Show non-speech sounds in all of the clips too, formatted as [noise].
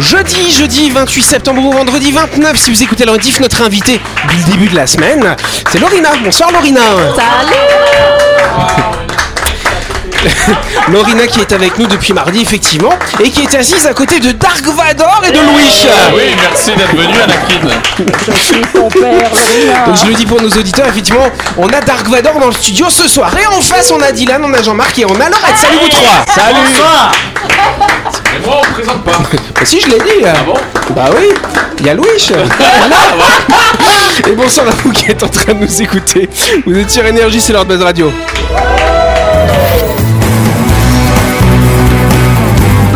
Jeudi, jeudi 28 septembre ou vendredi 29, si vous écoutez le rediff, notre invité du début de la semaine, c'est Lorina. Bonsoir Lorina. [laughs] Lorina qui est avec nous depuis mardi, effectivement, et qui est assise à côté de Dark Vador et de Louis. Oui, merci d'être venu, Anakin. Je suis ton père, Lorina. Donc je le dis pour nos auditeurs, effectivement, on a Dark Vador dans le studio ce soir. Et en face, on a Dylan, on a Jean-Marc et on a Laurette. Salut vous trois Salut Mais moi, on me présente pas. Bah si, je l'ai dit Ah bon Bah oui, il y a Louis Et bonsoir à vous qui êtes en train de nous écouter. Vous êtes sur Énergie, c'est l'heure de Buzz Radio.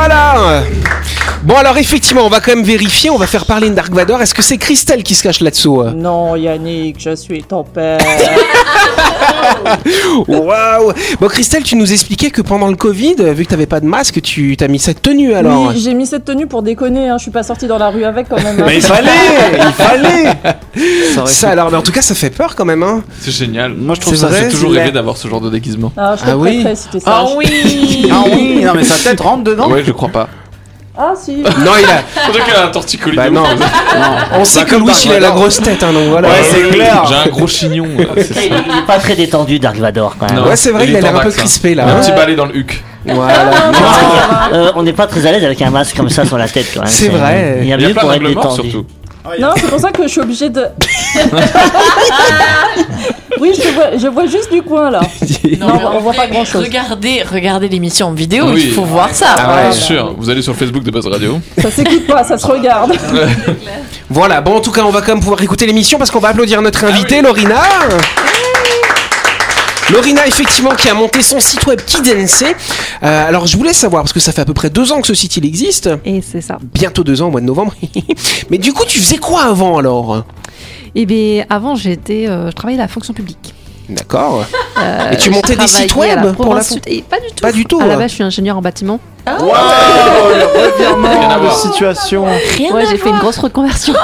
Voilà Bon alors effectivement, on va quand même vérifier, on va faire parler une Dark Vador. Est-ce que c'est Christelle qui se cache là-dessous euh? Non, Yannick, je suis ton père. [laughs] Waouh Bon Christelle, tu nous expliquais que pendant le Covid, vu que t'avais pas de masque, tu t'as mis cette tenue alors Oui, j'ai mis cette tenue pour déconner, hein. je suis pas sortie dans la rue avec quand même. hein. Mais il fallait Il fallait [laughs] Ça alors, mais en tout cas ça fait peur quand même hein C'est génial. Moi, je trouve ça J'ai toujours rêvé d'avoir ce genre de déguisement. Ah, je Ah oui si sage. oui Ah oui Non, mais sa tête rentre dedans Ouais, je crois pas. Ah, si. Non il a... [laughs] C'est vrai qu'elle a un torticolis. Bah de non, ouf. on sait que Louis il a la grosse tête hein, donc voilà Ouais, c'est clair. J'ai un gros chignon. euh, c'est ça. Il est pas très détendu, Dark Vador, quand même. Non. Ouais c'est vrai Il qu'il a est l'air un peu tendax, hein. crispé là Un petit balai dans le huc. Voilà [laughs] Euh, on n'est pas très à l'aise avec un masque comme ça sur la tête, quand même. C'est vrai. Il y a Il y a mieux plein pour être d'angles morts détendu. surtout. Non, c'est pour ça que je suis obligée de. [laughs] oui, je vois, je vois juste du coin là. [laughs] Non, mais on voit pas grand chose. Regardez, regardez l'émission en vidéo, Oui. il faut voir ça. Ah ouais. Bien sûr, vous allez sur le Facebook de Buzz Radio. Ça s'écoute pas, ça se regarde. [laughs] Voilà, bon en tout cas on va quand même pouvoir écouter l'émission parce qu'on va applaudir notre invitée Lorina. Lorina, effectivement, qui a monté son site web Kidense. Euh, alors, je voulais savoir, parce que ça fait à peu près deux ans que ce site il existe. Et c'est ça. Bientôt deux ans, au mois de novembre. [laughs] Mais du coup, tu faisais quoi avant alors? Et bien, avant, j'étais, euh, je travaillais à la fonction publique. D'accord. Euh, Et tu montais des sites web la pour la Et pas du tout. Pas du tout, À la hein. base, je suis ingénieur en bâtiment. Oh, le Rien à revirement de situation Rien Ouais, j'ai fait une grosse reconversion.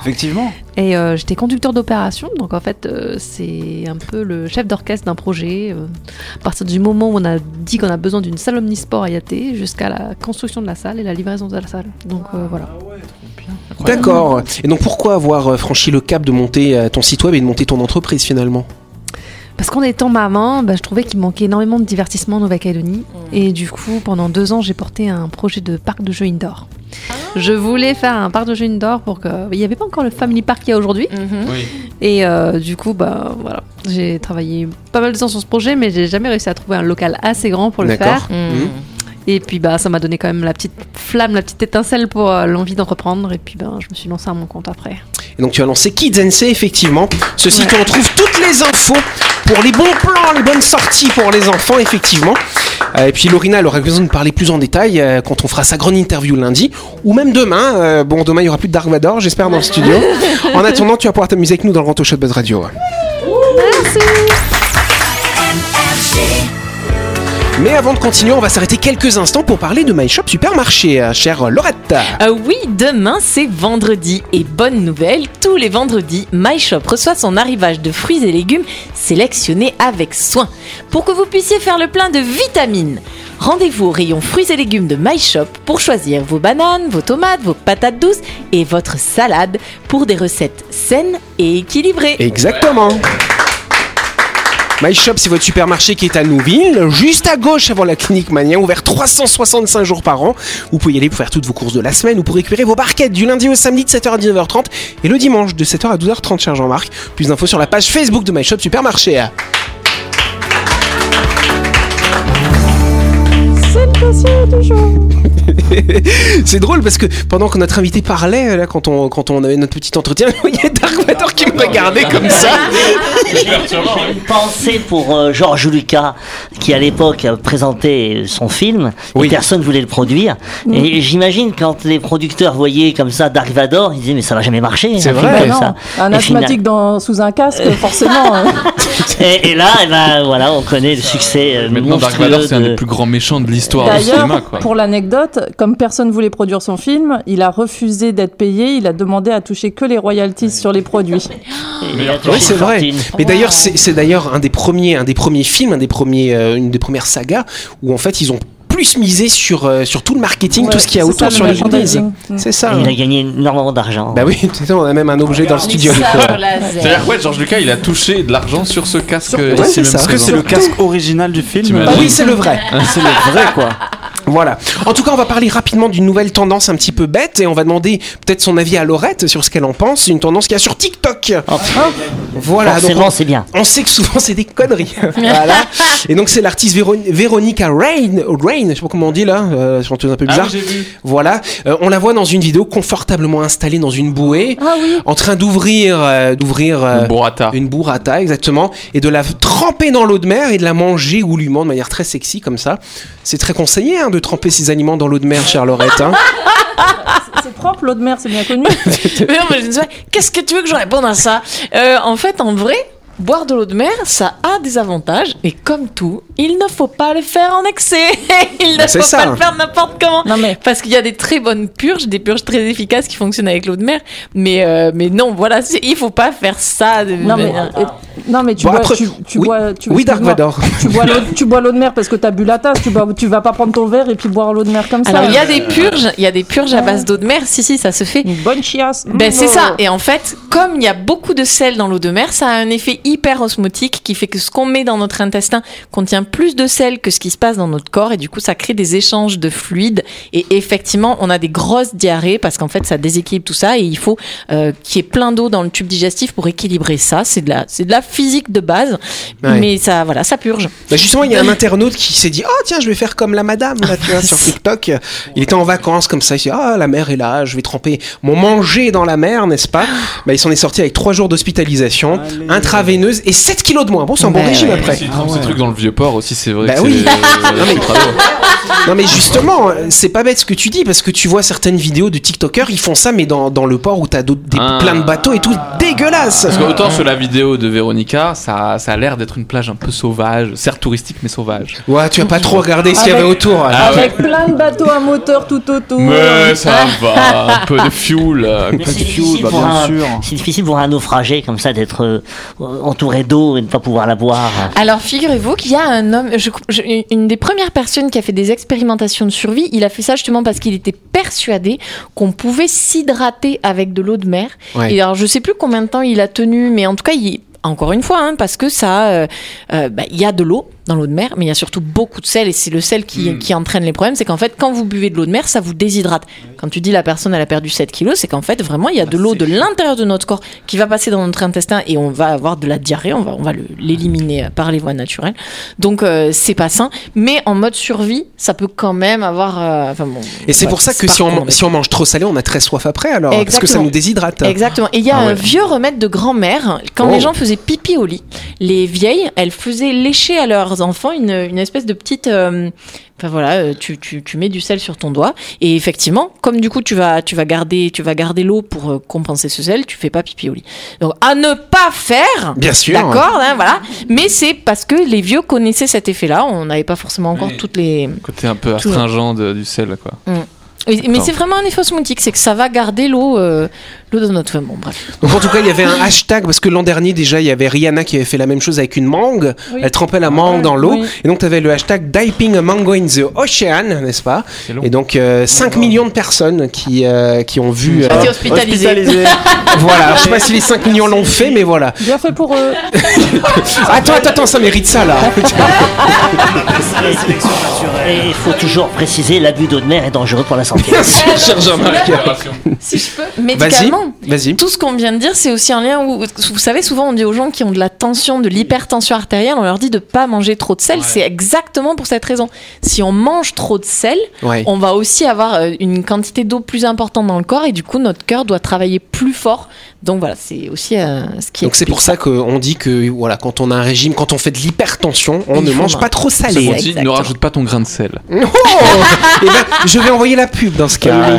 Effectivement. Et euh, j'étais conducteur d'opération. Donc, en fait, euh, c'est un peu le chef d'orchestre d'un projet. euh, à partir du moment où on a dit qu'on a besoin d'une salle omnisport à Yaté, jusqu'à la construction de la salle et la livraison de la salle. Donc, euh, voilà. D'accord. Et donc, pourquoi avoir franchi le cap de monter ton site web et de monter ton entreprise finalement? Parce qu'en étant maman, bah, je trouvais qu'il manquait énormément de divertissement en Nouvelle-Calédonie. Et du coup, pendant deux ans, j'ai porté un projet de parc de jeux indoor. Je voulais faire un parc de jeux indoor pour que. Il n'y avait pas encore le Family Park qu'il y a aujourd'hui. Mhm. Oui. Et euh, du coup, bah, voilà. j'ai travaillé pas mal de temps sur ce projet, mais j'ai jamais réussi à trouver un local assez grand pour le faire. Mhm. Et puis, bah, ça m'a donné quand même la petite flamme, la petite étincelle pour euh, l'envie d'entreprendre. Et puis, ben, je me suis lancée à mon compte après. Et donc tu as lancé Kids effectivement. Ce site où on trouve toutes les infos pour les bons plans, les bonnes sorties pour les enfants, effectivement. Euh, et puis Lorina, elle aura besoin de parler plus en détail euh, quand on fera sa grande interview lundi, ou même demain. Euh, bon, demain, il y aura plus de Dark Vador, j'espère, dans le studio. [laughs] En attendant, tu vas pouvoir t'amuser avec nous dans le Grand Show de Buzz Radio. Mais avant de continuer, on va s'arrêter quelques instants pour parler de My Shop Supermarché, euh, chère Laurette. Ah oui, demain c'est vendredi et bonne nouvelle, tous les vendredis, My Shop reçoit son arrivage de fruits et légumes sélectionnés avec soin pour que vous puissiez faire le plein de vitamines. Rendez-vous au rayon fruits et légumes de My Shop pour choisir vos bananes, vos tomates, vos patates douces et votre salade pour des recettes saines et équilibrées. Exactement. My Shop, c'est votre supermarché qui est à Nouville, juste à gauche avant la clinique Mania, ouvert 365 jours par an. Vous pouvez y aller pour faire toutes vos courses de la semaine ou pour récupérer vos barquettes du lundi au samedi de 7h à 19h30 et le dimanche de 7h à 12h30, cher Jean-Marc. Plus d'infos sur la page Facebook de My Shop Supermarché. [laughs] C'est drôle parce que pendant que notre invité parlait, là, quand on, quand on avait notre petit entretien, [laughs] il y a Dark qui me regardait comme ça. J'ai une pensée pour euh, Georges Lucas, qui à l'époque a présenté son film, Oui. et personne voulait le produire. Et j'imagine quand les producteurs voyaient comme ça Dark Vador, ils disaient mais ça va jamais marcher. C'est film vrai. comme Non, ça. un Et final- asthmatique dans, sous un casque, forcément. hein. [laughs] Et, et là, eh ben, voilà, on connaît le succès euh, Maintenant, Dark Vador, c'est un de- des plus grands méchants de l'histoire du D'ailleurs, cinéma, quoi. pour l'anecdote, comme personne voulait produire son film, il a refusé d'être payé. Il a demandé à toucher que les royalties sur les produits. Oui, c'est vrai. Mais d'ailleurs, c'est d'ailleurs un des premiers, un des premiers films, un des premiers, euh, une des premières sagas où en fait ils ont plus misé sur euh, sur tout le marketing, Ouais, tout ce qu'il y a autour ça, sur le les goodies. Mm. C'est ça. Et il a gagné énormément d'argent. Bah oui, [laughs] on a même un objet dans le studio. euh, C'est-à-dire, ouais, Georges Lucas, il a touché de l'argent sur ce casque. Ouais, ça. Est-ce que c'est le casque original du film T'imagines Oui, c'est le vrai. C'est le vrai quoi. Voilà. En tout cas, on va parler rapidement d'une nouvelle tendance un petit peu bête et on va demander peut-être son avis à Laurette sur ce qu'elle en pense. Une tendance qu'il y a sur TikTok. Oh, Voilà. forcément, on- c'est bien. On sait que souvent c'est des conneries. [laughs] voilà. [laughs] Et donc c'est l'artiste Véro- Véronica Rain, Rain, je sais pas comment on dit là, euh, chanteuse un peu Ah, bizarre. oui, j'ai vu. voilà. Euh, on la voit dans une vidéo confortablement installée dans une bouée, Ah oui. en train d'ouvrir, euh, d'ouvrir euh, Une burrata. une burrata exactement, et de la tremper dans l'eau de mer et de la manger goulûment de manière très sexy comme ça. C'est très conseillé hein, de tremper ses aliments dans l'eau de mer, chère Laurette. hein. C'est propre, l'eau de mer, c'est bien connu. [laughs] Mais non, mais je me disais, Qu'est-ce que tu veux que je réponde à ça? Euh, En fait, en vrai, boire de l'eau de mer, ça a des avantages. Et comme tout, il ne faut pas le faire en excès. [laughs] il ne faut ça. pas le faire n'importe comment. Non mais Parce qu'il y a des très bonnes purges, des purges très efficaces qui fonctionnent avec l'eau de mer. Mais, euh, mais non, voilà, il faut pas faire ça. De non mais manière- euh, non mais tu Bon, bois après- tu, tu oui. bois tu Oui, Dark excuse-moi. Vador. Tu bois l'eau tu de mer parce que t'as bu la tasse. Tu bois, tu vas pas prendre ton verre et puis boire l'eau de mer comme ça. Alors il y a des purges, il y a des purges à base d'eau de mer. Si si, ça se fait. une bonne chiasse. Ben c'est oh. ça. Et en fait, comme il y a beaucoup de sel dans l'eau de mer, ça a un effet hyper osmotique qui fait que ce qu'on met dans notre intestin contient plus de sel que ce qui se passe dans notre corps et du coup ça crée des échanges de fluides et effectivement on a des grosses diarrhées parce qu'en fait ça déséquilibre tout ça et il faut euh, qu'il y ait plein d'eau dans le tube digestif pour équilibrer ça. C'est de la c'est de la physique de base, Ouais. mais ça voilà ça purge. Bah justement, il y a un internaute qui s'est dit Oh, tiens, je vais faire comme la madame, là, tu vois, sur TikTok. Il était en vacances comme ça. Il s'est dit Ah, la mer est là, je vais tremper mon manger dans la mer, n'est-ce pas? Bah, il s'en est sorti avec 3 jours d'hospitalisation, Allez. Et 7 kilos de moins. Bon, c'est un bon Ouais, régime ouais. après. S'il trempe ces trucs dans le vieux port aussi, c'est vrai Bah que oui. [laughs] c'est. Non, mais- c'est. Non, mais justement, c'est pas bête ce que tu dis parce que tu vois certaines vidéos de TikTokers, ils font ça, mais dans, dans le port où t'as d'autres- des, Ah. plein de bateaux et tout, dégueulasse Parce qu'autant sur la vidéo de Véronica, ça, ça a l'air d'être une plage un peu sauvage, certes touristique mais sauvage. Ouais, tu as pas trop regardé ce qu'il y avait Avec- autour. Ah ouais. Avec plein de bateaux à moteur tout autour. Mais ça va, un peu de fuel. euh, Mais c'est fuel, difficile, bah, pour bien un, sûr. c'est difficile pour un naufragé comme ça d'être euh, entouré d'eau et ne pas pouvoir la boire. Alors figurez-vous qu'il y a un homme, je- je- une des premières personnes qui a fait des expérimentations de survie, il a fait ça justement parce qu'il était persuadé qu'on pouvait s'hydrater avec de l'eau de mer. Ouais. Et alors je sais plus combien de temps il a tenu, mais en tout cas il encore une fois, hein, parce que ça, euh, euh, bah, il y a de l'eau dans l'eau de mer, mais il y a surtout beaucoup de sel, et c'est le sel qui, qui entraîne les problèmes. C'est qu'en fait, quand vous buvez de l'eau de mer, ça vous déshydrate. Quand tu dis la personne elle a perdu 7 kilos, c'est qu'en fait vraiment il y a de l'eau de l'intérieur de notre corps qui va passer dans notre intestin et on va avoir de la diarrhée, on va, on va l'éliminer euh, par les voies naturelles. Donc euh, c'est pas sain, mais en mode survie, ça peut quand même avoir. euh, enfin, bon, Et c'est pour ça que si on, si on mange trop salé, on a très soif après alors, parce que ça nous déshydrate. Exactement. Et il y a Ah un vieux remède de grand-mère. Quand Oh. les gens faisaient pipi au lit, les vieilles, elles faisaient lécher à leurs enfants une, une espèce de petite. euh, Enfin voilà, euh, tu, tu, tu mets du sel sur ton doigt et effectivement, comme du coup tu vas tu vas garder tu vas garder l'eau pour euh, compenser ce sel, tu fais pas pipi au lit. Donc à ne pas faire. Bien sûr. D'accord, hein, voilà. Mais c'est parce que les vieux connaissaient cet effet-là. On n'avait pas forcément encore Oui. toutes les. Côté un peu astringent de- du sel, quoi. Oui, Mais c'est vraiment un effet osmotique, c'est que ça va garder l'eau euh, notre. Bon bref. Donc en tout cas, il y avait un hashtag parce que l'an dernier déjà, il y avait Rihanna qui avait fait la même chose avec une mangue. Oui. Elle trempait la mangue dans l'eau. Oui. Et donc tu avais le hashtag Dipping a mango in the ocean, n'est-ce pas. Et donc euh, 5 millions de personnes qui, euh, qui ont vu. euh, t'es hospitalisé. [laughs] voilà, Alors, je sais pas si les 5 millions l'ont fait, mais voilà. Bien fait pour eux. [laughs] Attends, attends, attends, ça mérite ça là. [laughs] Et il faut toujours préciser, l'abus d'eau de mer est dangereux pour la santé. Bien sûr, cher Jean-Marc. Si je peux. Vas-y. Médicalement, non. Vas-y. Tout ce qu'on vient de dire, c'est aussi un lien où, vous savez, souvent on dit aux gens qui ont de la tension, de l'hypertension artérielle, on leur dit de pas manger trop de sel. C'est exactement pour cette raison. Si on mange trop de sel, Ouais. on va aussi avoir euh, une quantité d'eau plus importante dans le corps et du coup notre cœur doit travailler plus fort. Donc voilà, c'est aussi euh, ce qui Donc c'est pour ça qu'on dit que voilà, quand on a un régime, quand on fait de l'hypertension, on Il ne mange pas trop On salé. dit ne rajoute pas ton grain de sel. [laughs] Oh Eh ben, je vais envoyer la pub dans ce cas.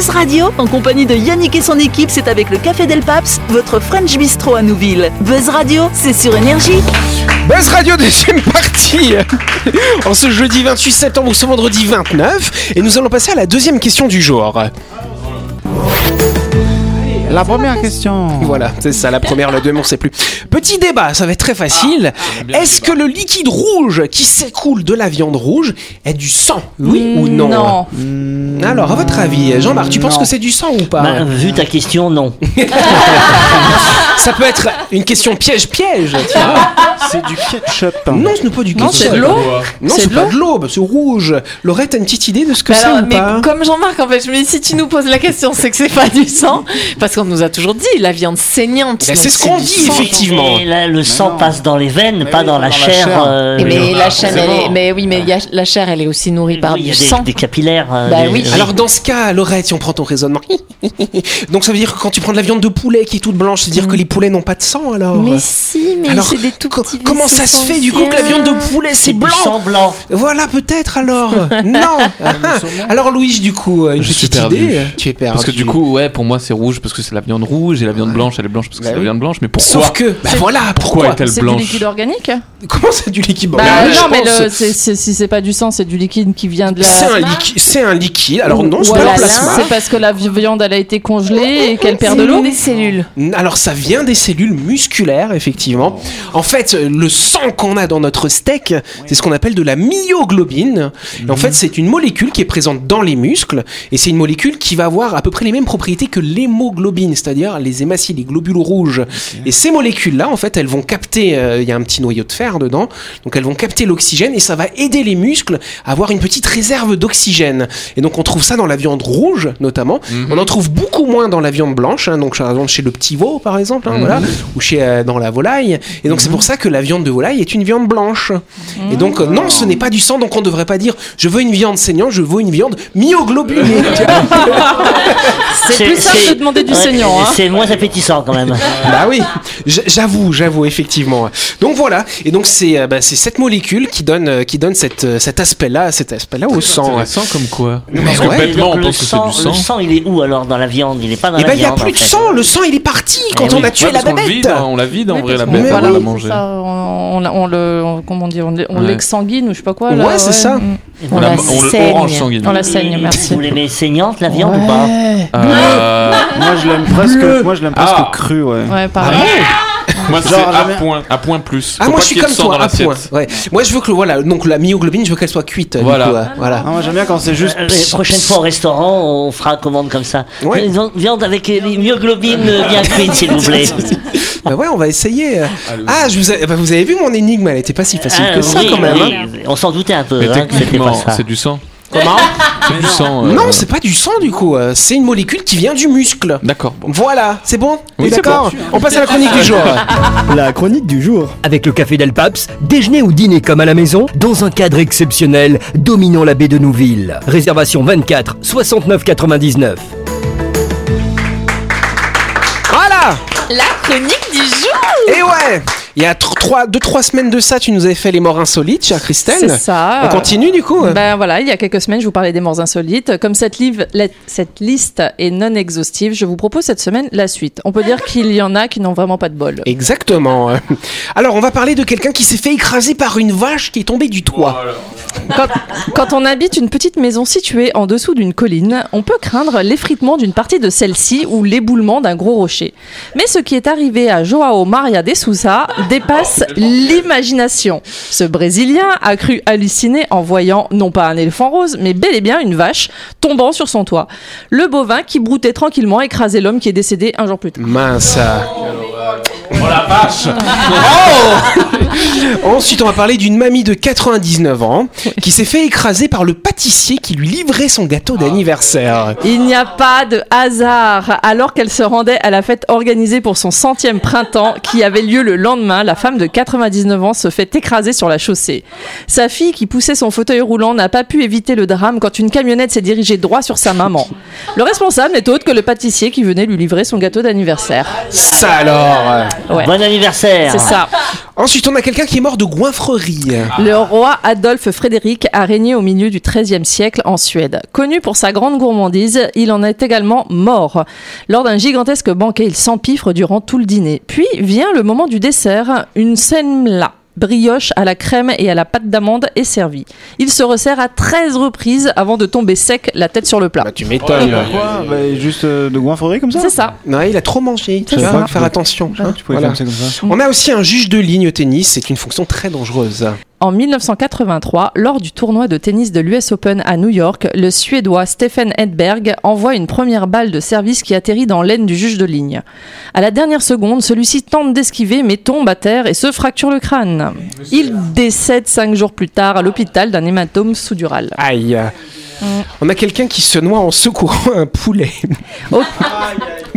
Buzz Radio, en compagnie de Yannick et son équipe, c'est avec le Café Del Paps, votre French Bistro à Nouville. Buzz Radio, c'est sur Énergie. Buzz Radio [laughs] deuxième partie En ce jeudi 28 septembre ou ce vendredi 29 Et nous allons passer à la deuxième question du jour. La première question. Voilà, c'est ça, la première, la deuxième, on sait plus. Petit débat, ça va être très facile. Est-ce que le liquide rouge qui s'écoule de la viande rouge est du sang? Oui ou non? Non. Alors, à votre avis, Jean-Marc, tu penses Non. que c'est du sang ou pas? Bah, vu ta question, non. [laughs] Ça peut être une question piège-piège. C'est du ketchup. Non, ce n'est pas du Non, ketchup. c'est de l'eau. Non, C'est pas de l'eau, bah, c'est rouge. Laurette, t'as une petite idée de ce que Mais c'est ou mais pas? comme Jean-Marc, en fait, je me dis, si tu nous poses la question, c'est que c'est pas du sang. Parce qu'on nous a toujours dit, la viande saignante. Donc c'est ce qu'on dit, sang. effectivement. Et là, le sang non. passe dans les veines, pas dans, la, dans la chair. chair. euh, mais oui. la chair, elle est, mais oui, mais il y a- la chair, elle est aussi nourrie par Oui, il y du a des, sang. des capillaires. euh, Bah des- oui. Alors dans ce cas, Laurette, si on prend ton raisonnement, [laughs] donc ça veut dire que quand tu prends de la viande de poulet qui est toute blanche, c'est dire que les poulets n'ont pas de sang alors? Mais si, mais Alors, c'est des tout petits comment ça se fait du coup que la viande de poulet c'est blanc? sang blanc. Voilà peut-être alors. [laughs] non. alors Louis du coup une petite idée. Tu es perdu. Parce que du coup, ouais, pour moi, c'est rouge parce que c'est la viande rouge et la viande blanche, elle est blanche parce que Bah c'est la oui. viande blanche. Mais pourquoi Sauf que, bah voilà, pourquoi, est-elle C'est du blanche liquide organique Comment c'est du liquide Bah Bah, je non, mais le- c'est- c'est- si c'est pas du sang, c'est du liquide qui vient de la. C'est un liquide. C'est un liquide. Alors non, c'est Ou pas la plasma. C'est parce que la viande elle a été congelée et qu'elle perd de C'est l'eau. des cellules. Alors ça vient des cellules musculaires, effectivement. En fait, le sang qu'on a dans notre steak, c'est ce qu'on appelle de la myoglobine. Et en fait, c'est une molécule qui est présente dans les muscles, et c'est une molécule qui va avoir à peu près les mêmes propriétés que l'hémoglobine, c'est-à-dire les hématies, les globules rouges. Et ces molécules-là, en fait, elles vont capter, euh, il y a un petit noyau de fer dedans, donc elles vont capter l'oxygène, et ça va aider les muscles à avoir une petite réserve d'oxygène. Et donc on trouve ça dans la viande rouge, notamment. On en trouve beaucoup moins dans la viande blanche, hein, donc par exemple chez le petit veau, par exemple, hein, voilà, ou chez euh, dans la volaille. Et donc c'est pour ça que la viande de volaille est une viande blanche. Et donc euh, non, ce n'est pas du sang, donc on devrait pas dire je veux une viande saignante, je veux une viande vois. [laughs] C'est plus simple de demander du ouais, saignant. hein. C'est moins appétissant quand même. [laughs] bah oui, j'avoue, j'avoue effectivement. Donc voilà, et donc c'est euh, bah, cette molécule qui donne euh, qui donne cette, euh, cet aspect-là, cet aspect-là au sang. Intéressant comme quoi. Mais Parce que bêtement, on le, pense que c'est sang, du le sang. sang, il est où alors dans la viande? Il est pas dans Et la ben il y a viande. plus en de sang, le sang il est parti quand Eh on oui. a tué Ouais, la le bébête. hein, on la vide en vrai, la bête, on l'a mangée. On, le, comment dire, on, on Ouais. l'exsanguine ou je sais pas quoi. Ouais, c'est ça. Mm. On On la la- on le saigne. On la saigne, merci. Vous l'aimez saignante la viande ou pas? Euh, [laughs] Moi je l'aime presque, moi je l'aime presque Ah. cru, ouais. Ouais, pareil. Moi, c'est Genre, à jamais- point, à point plus. Ah Faut moi pas je suis qu'il y ait comme de sang toi à point. l'assiette. Ouais. Moi je veux que voilà donc la myoglobine je veux qu'elle soit cuite. du Voilà. coup, euh, voilà. Non, moi j'aime bien quand c'est juste. Euh, La prochaine fois au restaurant, on fera commande comme ça. Ouais. Viande- Viande avec les myoglobines euh, bien cuites, s'il vous plaît. [laughs] Bah ouais on va essayer. Ah je vous ai- bah, vous avez vu mon énigme elle était pas si facile Ah, que ça oui, quand même. oui, hein. On s'en doutait un peu Mais hein, que c'était techniquement, ça. c'est du sang. Comment C'est [laughs] du sang. euh, Non c'est pas du sang du coup. euh, C'est une molécule qui vient du muscle. D'accord. Bon. Voilà c'est bon. Oui, c'est d'accord. On passe à la chronique du jour. [laughs] La chronique du jour. Avec le Café Del Paps, déjeuner ou dîner comme à la maison, dans un cadre exceptionnel, dominant la baie de Nouville. Réservation 24 69 99. Voilà. La chronique du jour. Et ouais. Il y a 3 deux trois semaines de ça tu nous avais fait les morts insolites chère Christelle. C'est ça. On continue du coup. Ben voilà, il y a quelques semaines, je vous parlais des morts insolites. Comme cette, livre, la- cette liste est non exhaustive, je vous propose cette semaine la suite. On peut dire qu'il y en a qui n'ont vraiment pas de bol. Exactement. Alors, on va parler de quelqu'un qui s'est fait écraser par une vache qui est tombée du toit. Quand, quand on habite une petite maison située en dessous d'une colline, on peut craindre l'effritement d'une partie de celle-ci ou l'éboulement d'un gros rocher. Mais ce qui est arrivé à Joao Maria de Souza dépasse l'imagination. Ce Brésilien a cru halluciner en voyant non pas un éléphant rose, mais bel et bien une vache tombant sur son toit. Le bovin qui broutait tranquillement écrasait l'homme qui est décédé un jour plus tard. Mince. Oh la vache [laughs] Ensuite, on va parler d'une mamie de 99 ans qui s'est fait écraser par le pâtissier qui lui livrait son gâteau d'anniversaire. Il n'y a pas de hasard. Alors qu'elle se rendait à la fête organisée pour son centième printemps, qui avait lieu le lendemain, la femme de 99 ans se fait écraser sur la chaussée. Sa fille, qui poussait son fauteuil roulant, n'a pas pu éviter le drame quand une camionnette s'est dirigée droit sur sa maman. Le responsable n'est autre que le pâtissier qui venait lui livrer son gâteau d'anniversaire. Ça alors? Ouais. Bon anniversaire. C'est ça. Ensuite, on a quelqu'un qui est mort de goinfrerie. Le roi Adolphe Frédéric a régné au milieu du XIIIe siècle en Suède. Connu pour sa grande gourmandise, il en est également mort. Lors d'un gigantesque banquet, il s'empiffre durant tout le dîner. Puis vient le moment du dessert, une semla. Brioche à la crème et à la pâte d'amande est servie. Il se resserre à 13 reprises avant de tomber sec, la tête sur le plat. Bah, tu m'étonnes. Quoi Bah, Juste euh, de goinfrerie comme ça C'est ça. Non, il a trop mangé. Tu ça. faire attention. Ah, Tu pouvais Voilà. faire ça comme ça. On a aussi un juge de ligne au tennis. C'est une fonction très dangereuse. En 1983, lors du tournoi de tennis de l'US Open à New York, le Suédois Stephen Edberg envoie une première balle de service qui atterrit dans l'aine du juge de ligne. À la dernière seconde, celui-ci tente d'esquiver mais tombe à terre et se fracture le crâne. Il décède cinq jours plus tard à l'hôpital d'un hématome sous-dural. Aïe. On a quelqu'un qui se noie en secourant un poulet. Au,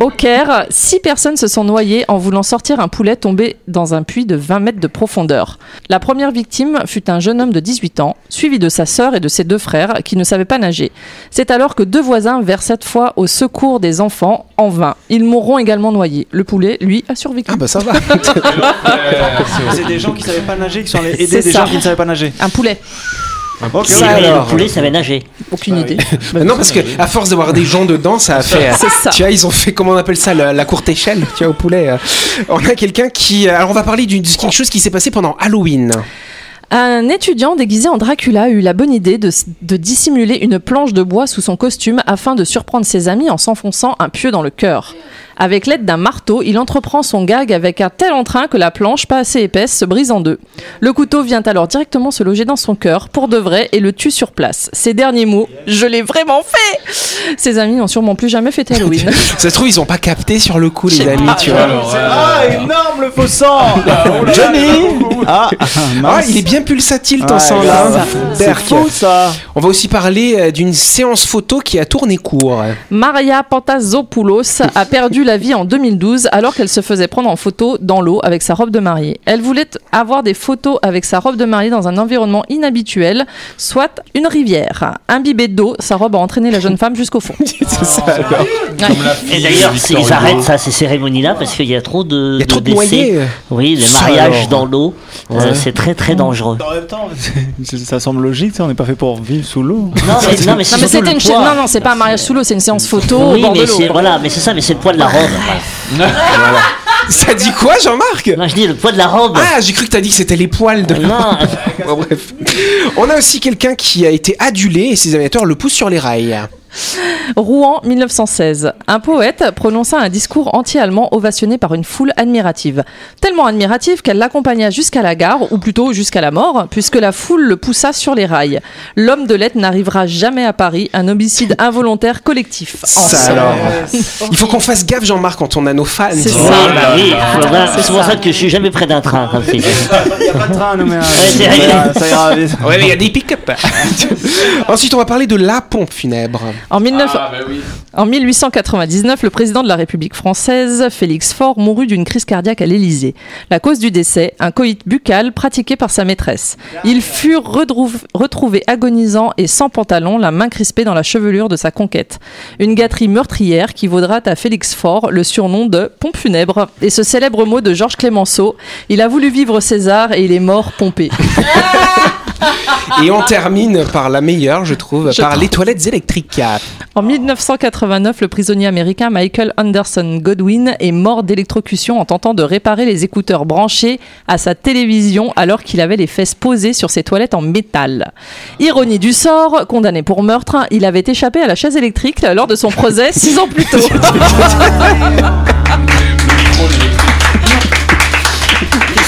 au Caire, six personnes se sont noyées en voulant sortir un poulet tombé dans un puits de 20 mètres de profondeur. La première victime fut un jeune homme de 18 ans, suivi de sa sœur et de ses deux frères qui ne savaient pas nager. C'est alors que deux voisins vinrent cette fois au secours des enfants en vain. Ils mourront également noyés. Le poulet, lui, a survécu. Ah bah ça va. [laughs] C'est des gens qui savaient pas nager qui sont allés aider C'est des ça. gens qui ne savaient pas nager. Un poulet, Ok, Ça Et alors. le poulet savait nager. aucune idée. Mais [laughs] non, parce que à force d'avoir des gens dedans, ça a fait. C'est ça. Tu vois, ils ont fait comment on appelle ça, la, la courte échelle, tu vois, au poulet. euh. On a quelqu'un qui. Alors, on va parler d'une- de quelque chose qui s'est passé pendant Halloween. Un étudiant déguisé en Dracula a eu la bonne idée de, de dissimuler une planche de bois sous son costume afin de surprendre ses amis en s'enfonçant un pieu dans le cœur. Avec l'aide d'un marteau, il entreprend son gag avec un tel entrain que la planche, pas assez épaisse, se brise en deux. Le couteau vient alors directement se loger dans son cœur, pour de vrai, et le tue sur place. Ses derniers mots Je l'ai vraiment fait Ses amis n'ont sûrement plus jamais fêté Halloween. [laughs] Ça se trouve, ils ont pas capté sur le coup, les amis, tu vois. Ah, énorme le faux sang [laughs] Johnny [laughs] Ah, Ah, il est bien pulsatile ton sang là. C'est faux ça On va aussi parler euh, d'une séance photo qui a tourné court. Maria Pantazopoulos a perdu la vie en 2012 alors qu'elle se faisait prendre en photo dans l'eau avec sa robe de mariée. Elle voulait avoir des photos avec sa robe de mariée dans un environnement inhabituel, soit une rivière. Imbibée d'eau, sa robe a entraîné la jeune femme jusqu'au fond. [laughs] C'est ça alors. Et d'ailleurs, ils arrêtent ça, ces cérémonies-là, parce qu'il y a trop de, Il y a trop de décès. Oui, les mariages dans l'eau, euh, c'est très très dangereux. En même temps, [laughs] ça semble logique, on n'est pas fait pour vivre sous l'eau. Non, mais, [laughs] non, mais c'est Non mais surtout c'était le une poids. non non c'est pas un mariage sous l'eau c'est une séance photo au Oui, de mais l'eau. voilà, mais c'est ça, mais c'est le poids de la robe. Ça dit quoi, Jean-Marc? Non, je dis le poids de la robe. Ah, j'ai cru que t'as dit que c'était les poils de. Non, Bon, bref. On a aussi quelqu'un qui a été adulé et ses amateurs le poussent sur les rails. Rouen 1916. Un poète prononça un discours anti-allemand ovationné par une foule admirative. Tellement admirative qu'elle l'accompagna jusqu'à la gare, ou plutôt jusqu'à la mort, puisque la foule le poussa sur les rails. L'homme de lettres n'arrivera jamais à Paris, un homicide involontaire collectif. Ça alors. Il faut qu'on fasse gaffe, Jean-Marc, quand on a nos fans. C'est vois. Oui, bah c'est pour ça que je suis jamais près d'un train. [laughs] Il n'y a pas de train, nous, mais. euh, vrai. ça, ira. Ouais, mais il y a des pick-up. [laughs] Ensuite, on va parler de la pompe funèbre. En, 19 Ah, bah oui. en 1899, le président de la République française, Félix Faure, mourut d'une crise cardiaque à l'Élysée. La cause du décès, un coït buccal pratiqué par sa maîtresse. Il fut retrouvé agonisant et sans pantalon, la main crispée dans la chevelure de sa conquête. Une gâterie meurtrière qui vaudra à Félix Faure le surnom de pompe funèbre. Et ce célèbre mot de Georges Clémenceau, il a voulu vivre César et il est mort pompé. [laughs] Et on termine par la meilleure, je trouve, Je par trouve. les toilettes électriques. En 1989, le prisonnier américain Michael Anderson Godwin est mort d'électrocution en tentant de réparer les écouteurs branchés à sa télévision alors qu'il avait les fesses posées sur ses toilettes en métal. Ironie du sort, condamné pour meurtre, il avait échappé à la chaise électrique lors de son procès six ans plus tôt. [laughs] [laughs]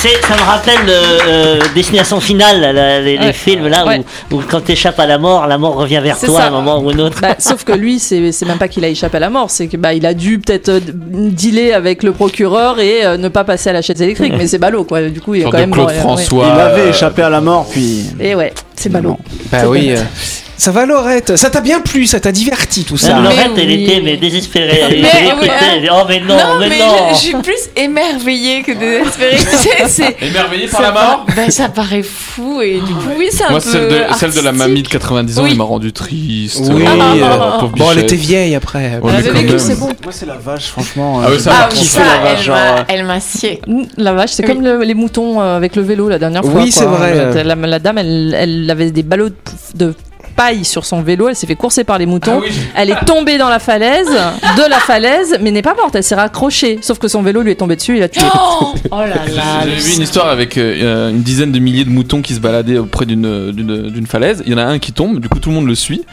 c'est- ça me rappelle euh, euh, Destination Finale, la- les, films là Ouais. où, où quand t'échappes à la mort, la mort revient vers C'est toi ça. à un moment ou un autre. Bah, sauf que lui, c'est c'est même pas qu'il a échappé à la mort, c'est que bah il a dû peut-être euh, dealer avec le procureur et euh, ne pas passer à la chaise électrique. Mais c'est ballot quoi. Du coup, il est quand même Claude ouais. Il avait échappé à la mort, puis. Et ouais, c'est ballot. Bah oui. [laughs] Ça va, Laurette? Ça t'a bien plu Ça t'a diverti tout ça Même Laurette, Mais elle oui. était mais désespérée. Elle Mais, était oui, écoutée, hein. elle dit, oh mais non, non, mais, mais, non. Je, je suis plus émerveillée que désespérée. [laughs] C'est- c'est- Émerveillé par ça la mort par- ben, Ça paraît fou et du coup, oui, c'est un Moi, peu. celle de, celle de la mamie de 90 ans, Oui. elle m'a rendu triste. Oui, euh, pauvre Bon, elle était vieille après. Ouais, Elle mais c'est bon. Moi, c'est la vache, franchement. Ah oui, euh, ça Ah va. oui, kiffé ça, la vache, elle m'a- m'a scié. La vache, c'est Oui. comme le- les moutons euh, avec le vélo la dernière fois. Oui, c'est vrai. La, dame, elle, elle avait des ballots de, de paille sur son vélo. Elle s'est fait courser par les moutons. Ah oui. Elle est tombée dans la falaise, de la falaise, mais n'est pas morte. Elle s'est raccrochée. Sauf que son vélo lui est tombé dessus. Il a tué. Oh, [laughs] oh là là. J'ai vu une histoire avec euh, une dizaine de milliers de moutons qui se baladaient auprès d'une d'une d'une falaise. Il y en a un qui tombe, du coup tout le monde le suit.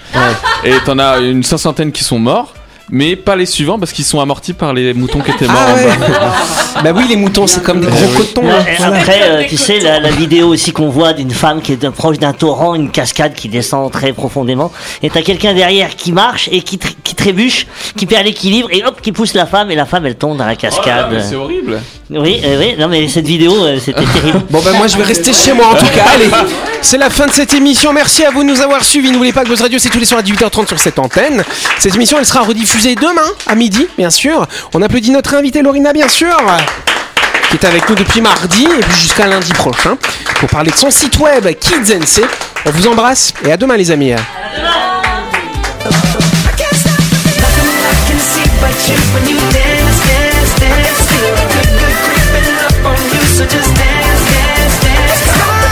Et t'en as une cinquantaine qui sont morts, mais pas les suivants parce qu'ils sont amortis par les moutons qui étaient morts. Ah en ouais bas. [laughs] Bah oui, les moutons, c'est comme des gros cotons. Ouais, hein. et Voilà. Après, euh, tu sais, la, la vidéo aussi qu'on voit d'une femme qui est proche d'un torrent, une cascade qui descend très profondément, et t'as quelqu'un derrière qui marche et qui, tr- qui trébuche, qui perd l'équilibre, et hop, qui pousse la femme, et la femme elle tombe dans la Oh cascade. mais c'est horrible. oui, euh, oui, non mais cette vidéo, euh, c'était terrible. [laughs] Bon ben moi je vais rester chez moi en tout cas. Allez, c'est la fin de cette émission. Merci à vous de nous avoir suivis. N'oubliez pas que Buzz Radio c'est tous les soirs à 18h30 sur cette antenne. Cette émission elle sera rediffusée demain à midi, bien sûr. On applaudit notre invité Lorina, bien sûr, qui est avec nous depuis mardi et puis jusqu'à lundi prochain pour parler de son site web Kids. On vous embrasse et à demain les amis.